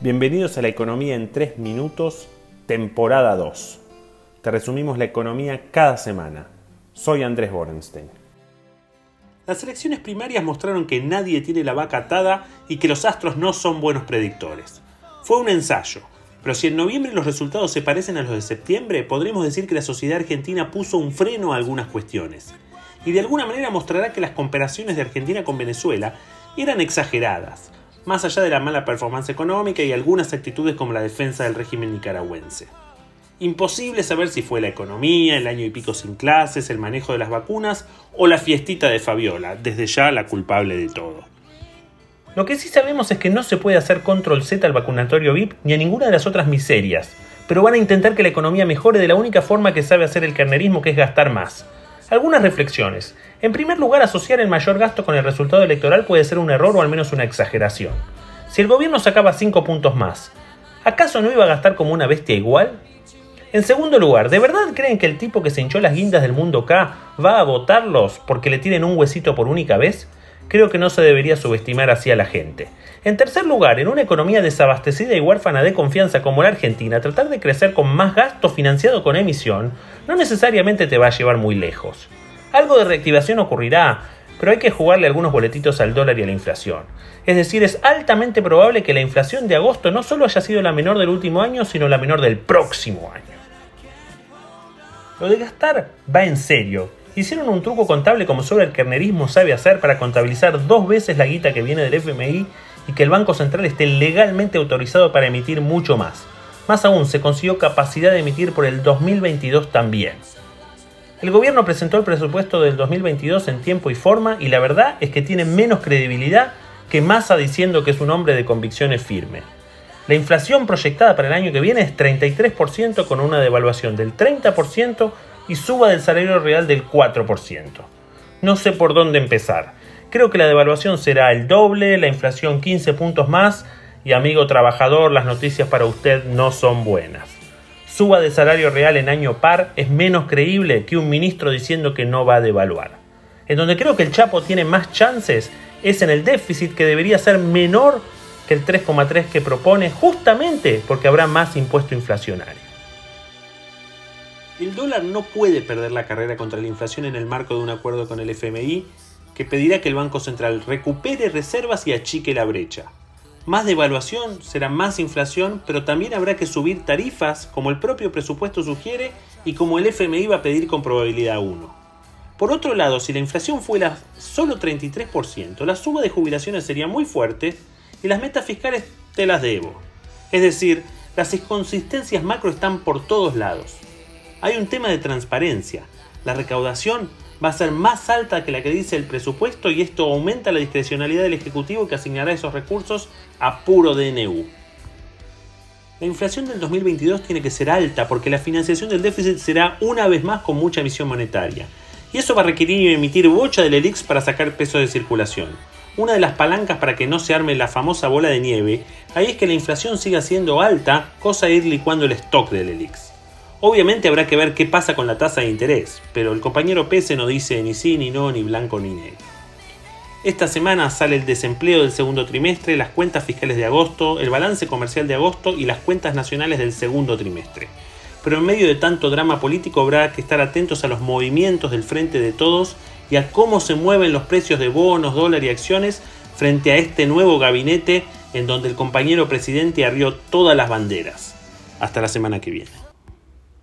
Bienvenidos a la Economía en 3 Minutos, temporada 2. Te resumimos la economía cada semana. Soy Andrés Borenstein. Las elecciones primarias mostraron que nadie tiene la vaca atada y que los astros no son buenos predictores. Fue un ensayo, pero si en noviembre los resultados se parecen a los de septiembre, podremos decir que la sociedad argentina puso un freno a algunas cuestiones. Y de alguna manera mostrará que las comparaciones de Argentina con Venezuela eran exageradas, más allá de la mala performance económica y algunas actitudes como la defensa del régimen nicaragüense. Imposible saber si fue la economía, el año y pico sin clases, el manejo de las vacunas o la fiestita de Fabiola, desde ya la culpable de todo. Lo que sí sabemos es que no se puede hacer control Z al vacunatorio VIP ni a ninguna de las otras miserias, pero van a intentar que la economía mejore de la única forma que sabe hacer el carnerismo, que es gastar más. Algunas reflexiones. En primer lugar, asociar el mayor gasto con el resultado electoral puede ser un error o al menos una exageración. Si el gobierno sacaba 5 puntos más, ¿acaso no iba a gastar como una bestia igual? En segundo lugar, ¿de verdad creen que el tipo que se hinchó las guindas del mundo K va a votarlos porque le tienen un huesito por única vez? Creo que no se debería subestimar así a la gente. En tercer lugar, en una economía desabastecida y huérfana de confianza como la Argentina, tratar de crecer con más gasto financiado con emisión no necesariamente te va a llevar muy lejos. Algo de reactivación ocurrirá, pero hay que jugarle algunos boletitos al dólar y a la inflación. Es decir, es altamente probable que la inflación de agosto no solo haya sido la menor del último año, sino la menor del próximo año. Lo de gastar va en serio. Hicieron un truco contable como solo el kernerismo sabe hacer para contabilizar dos veces la guita que viene del FMI y que el Banco Central esté legalmente autorizado para emitir mucho más. Más aún, se consiguió capacidad de emitir por el 2022 también. El gobierno presentó el presupuesto del 2022 en tiempo y forma y la verdad es que tiene menos credibilidad que Massa diciendo que es un hombre de convicciones firmes. La inflación proyectada para el año que viene es 33% con una devaluación del 30% y suba del salario real del 4%. No sé por dónde empezar. Creo que la devaluación será el doble, la inflación 15 puntos más y amigo trabajador, las noticias para usted no son buenas. Suba de salario real en año par es menos creíble que un ministro diciendo que no va a devaluar. En donde creo que el Chapo tiene más chances es en el déficit que debería ser menor que el 3,3 que propone justamente porque habrá más impuesto inflacionario. El dólar no puede perder la carrera contra la inflación en el marco de un acuerdo con el FMI que pedirá que el Banco Central recupere reservas y achique la brecha. Más devaluación será más inflación, pero también habrá que subir tarifas como el propio presupuesto sugiere y como el FMI va a pedir con probabilidad 1. Por otro lado, si la inflación fuera solo 33%, la suma de jubilaciones sería muy fuerte y las metas fiscales te las debo. Es decir, las inconsistencias macro están por todos lados. Hay un tema de transparencia. La recaudación va a ser más alta que la que dice el presupuesto y esto aumenta la discrecionalidad del Ejecutivo que asignará esos recursos a puro DNU. La inflación del 2022 tiene que ser alta porque la financiación del déficit será una vez más con mucha emisión monetaria. Y eso va a requerir emitir bocha del ELIX para sacar peso de circulación. Una de las palancas para que no se arme la famosa bola de nieve, ahí es que la inflación siga siendo alta, cosa ir licuando el stock del ELIX. Obviamente habrá que ver qué pasa con la tasa de interés, pero el compañero Pese no dice ni sí, ni no, ni blanco, ni negro. Esta semana sale el desempleo del segundo trimestre, las cuentas fiscales de agosto, el balance comercial de agosto y las cuentas nacionales del segundo trimestre. Pero en medio de tanto drama político habrá que estar atentos a los movimientos del frente de todos y a cómo se mueven los precios de bonos, dólar y acciones frente a este nuevo gabinete en donde el compañero presidente arrió todas las banderas. Hasta la semana que viene.